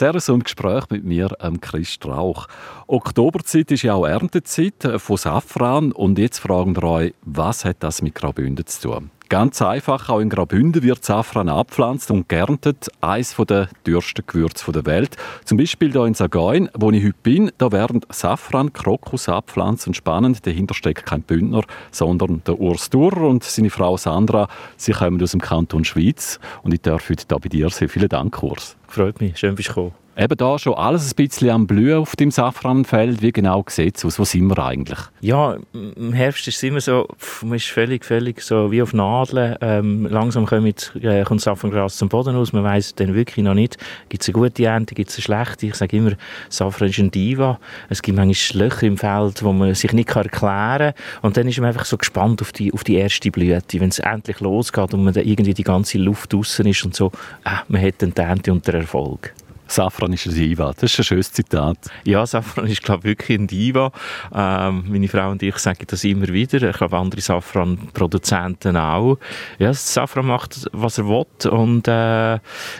Zuerst im Gespräch mit mir, ähm, Chris Strauch. Oktoberzeit ist ja auch Erntezeit äh, von Safran und jetzt fragen wir euch, was hat das mit Graubünden zu tun? Ganz einfach, auch in Graubünden wird Safran abpflanzt und geerntet. Eines der teuersten Gewürze der Welt. Zum Beispiel hier in Sagoin, wo ich heute bin, da werden Safran, Krokus abpflanzt und spannend. Dahinter steckt kein Bündner, sondern der Urs Durer und seine Frau Sandra. Sie kommen aus dem Kanton Schweiz und ich darf heute hier bei dir sein. Vielen Dank, Urs. Freut mich, schön bist du gekommen eben da schon alles ein bisschen am Blühen auf dem Safranfeld. Wie genau sieht es aus? Wo sind wir eigentlich? Ja, im Herbst ist es immer so, pff, man ist völlig, völlig so wie auf Nadeln. Ähm, langsam kommt, äh, kommt Safrangras zum Boden aus. Man weiß dann wirklich noch nicht, gibt es eine gute Ernte, gibt es eine schlechte. Ich sage immer, Safran ist ein Diva. Es gibt manchmal Löcher im Feld, wo man sich nicht erklären kann. Und dann ist man einfach so gespannt auf die, auf die erste Blüte. Wenn es endlich losgeht und man dann irgendwie die ganze Luft draußen ist und so, äh, man hat dann die Ernte und den Erfolg. Safran ist ein Diva. Das ist ein schönes Zitat. Ja, Safran ist, glaube ich, wirklich ein Diva. Ähm, meine Frau und ich sagen das immer wieder. Ich glaube, andere Safran-Produzenten auch. Ja, Safran macht, was er will. Und äh,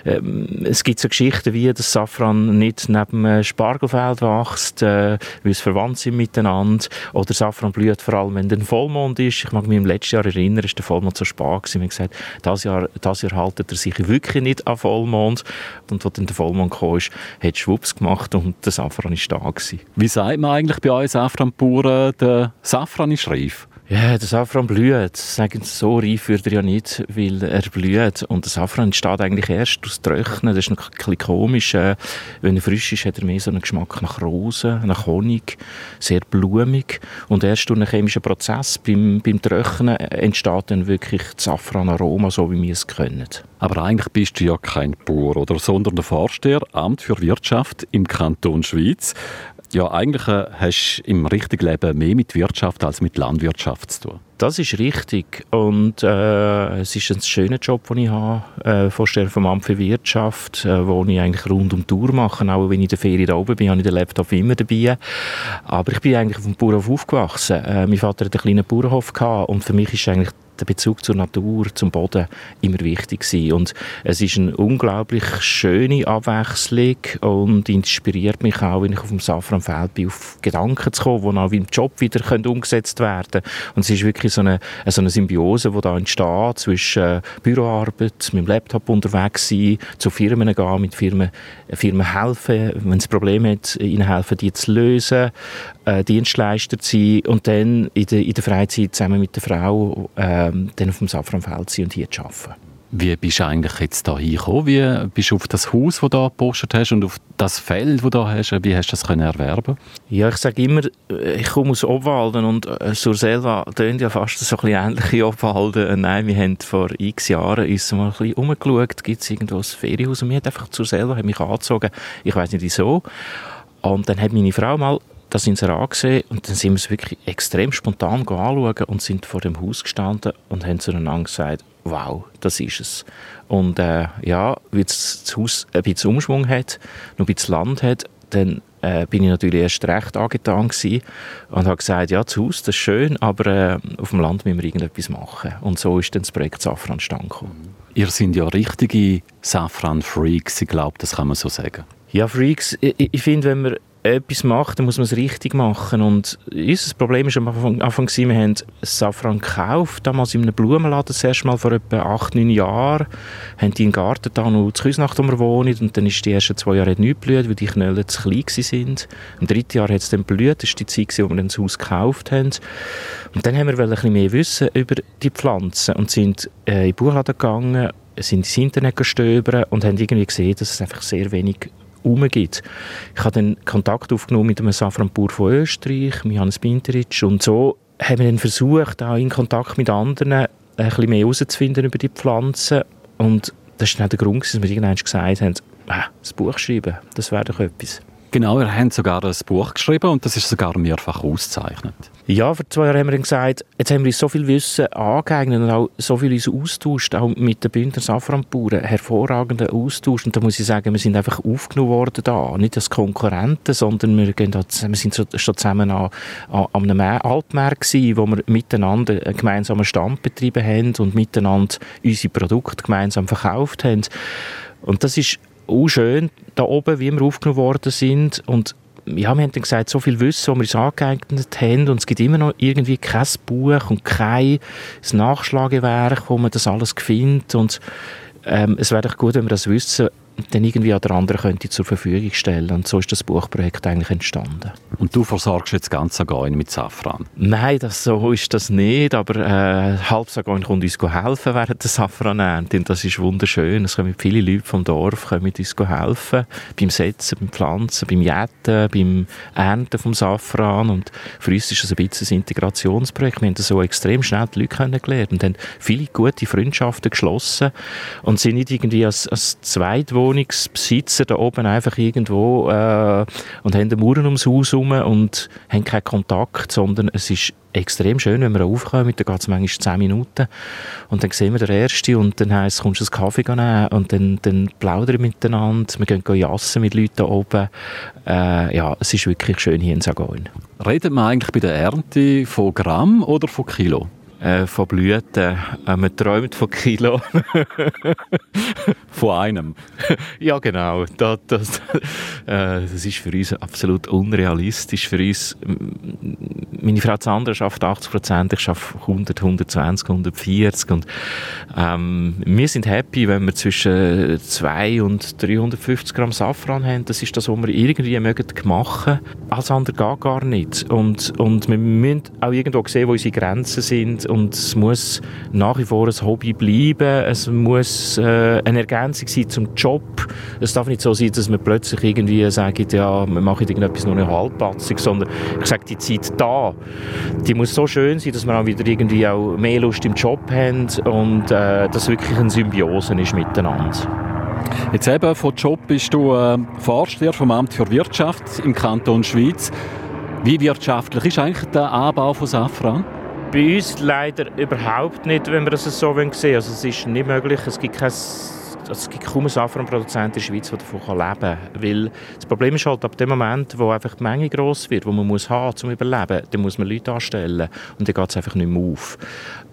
ähm, es gibt so Geschichten wie, dass Safran nicht neben einem Spargelfeld wächst, äh, weil es verwandt sind miteinander. Oder Safran blüht vor allem, wenn der Vollmond ist. Ich mag mich im letzten Jahr erinnern, ist der Vollmond so spät gewesen. Wir haben gesagt, das Jahr, das Jahr haltet er sich wirklich nicht an Vollmond. Und wo dann der Vollmond gekommen ist, hat Schwupps gemacht und der Safran ist da gewesen. Wie sagt man eigentlich bei uns Safranbauern, der Safran ist reif? Ja, der Safran blüht. Sagen Sie, so reif wird er ja nicht, weil er blüht. Und der Safran entsteht eigentlich erst aus Trocknen. Das ist noch ein bisschen komisch. Äh, wenn er frisch ist, hat er mehr so einen Geschmack nach Rosen, nach Honig. Sehr blumig. Und erst durch einen chemischen Prozess beim, beim Trocknen entsteht dann wirklich das Safranaroma, so wie wir es können. Aber eigentlich bist du ja kein Bauer, oder? Sondern der Vorsteher, Amt für Wirtschaft im Kanton Schweiz ja, eigentlich äh, hast du im richtigen Leben mehr mit Wirtschaft als mit Landwirtschaft zu tun. Das ist richtig und äh, es ist ein schöner Job, den ich habe, äh, Vorsteher vom Amt für Wirtschaft, äh, wo ich eigentlich rund um die Tour mache, auch wenn ich in der Ferien da oben bin, habe ich den Laptop immer dabei. Aber ich bin eigentlich auf dem Bauernhof aufgewachsen. Äh, mein Vater hatte einen kleinen Bauernhof gehabt und für mich ist eigentlich der Bezug zur Natur, zum Boden immer wichtig gewesen. Und es ist eine unglaublich schöne Abwechslung und inspiriert mich auch, wenn ich auf dem Safranfeld bin, auf Gedanken zu kommen, die auch im Job wieder können umgesetzt werden Und es ist wirklich so eine, so eine Symbiose, die da entsteht zwischen äh, Büroarbeit, mit dem Laptop unterwegs sein, zu Firmen gehen, mit Firmen, Firmen helfen, wenn sie Probleme hat, ihnen helfen, die zu lösen, äh, Dienstleister zu sein und dann in der, in der Freizeit zusammen mit der Frau äh, dann auf dem Safranfeld sein und hier zu arbeiten. Wie bist du eigentlich jetzt da hingekommen? Wie bist du auf das Haus, das du gepostet hast und auf das Feld, das du hast, wie hast du das können erwerben Ja, ich sage immer, ich komme aus Obwalden und äh, Surselva tönt ja fast so ein bisschen ähnlich wie Obwalden. Äh, nein, wir haben vor x Jahren uns mal ein bisschen umgeschaut, gibt es irgendwo ein Ferienhaus und mir hat einfach Surselva hat mich angezogen, ich weiß nicht wieso. Und dann hat meine Frau mal das Inserat gesehen und dann sind wir es wirklich extrem spontan anschauen und sind vor dem Haus gestanden und haben zueinander gesagt, wow, das ist es. Und äh, ja, wie das Haus ein bisschen Umschwung hat, noch ein bisschen Land hat, dann äh, bin ich natürlich erst recht angetan gewesen und habe gesagt, ja, das Haus, das ist schön, aber äh, auf dem Land müssen wir irgendetwas machen. Und so ist dann das Projekt Safran entstanden. Ihr seid ja richtige Safran-Freaks, ich glaube, das kann man so sagen. Ja, Freaks, ich, ich finde, wenn man etwas macht, dann muss man es richtig machen. Und unser Problem war am Anfang, wir haben Safran gekauft, damals in einem Blumenladen das erste Mal vor etwa acht, neun Jahren, haben die im Garten da noch zu Küsnacht, wo wir wohnen, und dann ist die ersten zwei Jahre nicht blüht, weil die Knölle zu klein sind. Im dritten Jahr hat es dann blüht, das ist die Zeit, wo wir dann das Haus gekauft haben. Und dann haben wir ein bisschen mehr wissen über die Pflanzen und sind äh, in den Buchladen gegangen, sind ins Internet gestöbert und haben irgendwie gesehen, dass es einfach sehr wenig gibt. Ich habe dann Kontakt aufgenommen mit einem Safranbauer von Österreich, Johannes Binteric, und so haben wir dann versucht, auch in Kontakt mit anderen ein bisschen mehr herauszufinden über die Pflanzen. Und das war dann der Grund, dass wir irgendwann gesagt haben, ah, das Buch schreiben, das wäre doch etwas. Genau, wir haben sogar ein Buch geschrieben und das ist sogar mehrfach ausgezeichnet. Ja, vor zwei Jahren haben wir gesagt, jetzt haben wir so viel Wissen angeeignet und auch so viel uns austauscht, auch mit den Bündner Safranbauern, hervorragender Austausch. Und da muss ich sagen, wir sind einfach aufgenommen worden da, nicht als Konkurrenten, sondern wir, gehen da, wir sind schon zusammen an, an, einem Altmarkt gewesen, wo wir miteinander einen gemeinsamen Stand betrieben haben und miteinander unsere Produkte gemeinsam verkauft haben. Und das ist auch schön da oben, wie wir aufgenommen worden sind und ja, wir haben dann gesagt, so viel Wissen, das wir uns angeeignet haben und es gibt immer noch irgendwie kein Buch und kein Nachschlagewerk, wo man das alles findet und ähm, es wäre doch gut, wenn wir das Wissen dann irgendwie an der anderen könnte zur Verfügung stellen. Und so ist das Buchprojekt eigentlich entstanden. Und du versorgst jetzt ganz Sagoin mit Safran? Nein, das, so ist das nicht, aber äh, halb Sagoin kommt uns helfen während der Safranernte und das ist wunderschön. Es kommen viele Leute vom Dorf kommen uns helfen, beim Setzen, beim Pflanzen, beim Jäten, beim Ernten vom Safran und für uns ist das ein bisschen ein Integrationsprojekt. Wir haben so extrem schnell die Leute kennengelernt und haben viele gute Freundschaften geschlossen und sind nicht irgendwie als, als Zweitwohner Wohnungsbesitzer da oben einfach irgendwo äh, und haben Mauern ums Haus herum und haben keinen Kontakt, sondern es ist extrem schön, wenn wir aufkommen, da geht es manchmal 10 Minuten und dann sehen wir den Ersten und dann heisst es, kommst du einen Kaffee nehmen und dann, dann plaudern wir miteinander, wir gehen jassen mit Leuten da oben. Äh, ja, es ist wirklich schön hier in Sagoin. Redet man eigentlich bei der Ernte von Gramm oder von Kilo? Äh, von Blüten. Äh, man träumt von Kilo. von einem? ja, genau. Das, das, äh, das ist für uns absolut unrealistisch. Für uns, meine Frau Sandra schafft 80 Prozent, ich schaffe 100, 120, 140 und ähm, wir sind happy, wenn wir zwischen 2 und 350 Gramm Safran haben. Das ist das, was wir irgendwie mögen machen. Alles andere geht gar nicht. Und, und wir müssen auch irgendwo sehen, wo unsere Grenzen sind und es muss nach wie vor ein Hobby bleiben. Es muss äh, eine Ergänzung sein zum Job. Es darf nicht so sein, dass man plötzlich irgendwie sagt, ja, wir machen irgendetwas nur eine halbpatzig, sondern ich sage, die Zeit da, die muss so schön sein, dass wir auch wieder irgendwie auch mehr Lust im Job haben und äh, dass wirklich eine Symbiose ist miteinander. Jetzt eben von Job bist du äh, Vorsteher vom Amt für Wirtschaft im Kanton Schweiz. Wie wirtschaftlich ist eigentlich der Anbau von Safran? Bei uns leider überhaupt nicht, wenn wir das so sehen wollen. Also es ist nicht möglich, es gibt kein es gibt kaum einen Safranproduzent in der Schweiz, der davon leben kann. Weil das Problem ist halt, ab dem Moment, wo einfach die Menge gross wird, die man muss haben zum Überleben, dann muss man Leute anstellen und dann geht es einfach nicht mehr auf.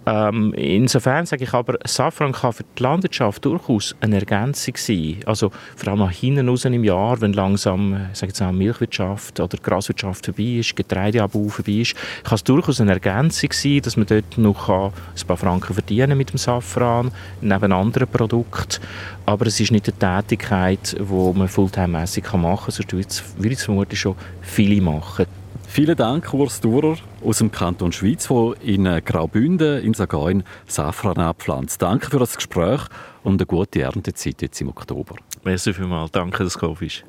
Ähm, insofern sage ich aber, Safran kann für die Landwirtschaft durchaus eine Ergänzung sein. Also vor allem nach hinten raus im Jahr, wenn langsam sage jetzt auch Milchwirtschaft oder Graswirtschaft vorbei ist, Getreideabbau vorbei ist, kann es durchaus eine Ergänzung sein, dass man dort noch ein paar Franken verdienen mit dem Safran, neben anderen Produkten. Aber es ist nicht eine Tätigkeit, die man fulltime-mässig machen kann, sonst würde es vermutlich schon viele machen. Vielen Dank, Urs Durer aus dem Kanton Schweiz, der in Graubünden in Sagain Safran abpflanzt. Danke für das Gespräch und eine gute Erntezeit jetzt im Oktober. Merci vielmals. Danke, dass du gekommen bist.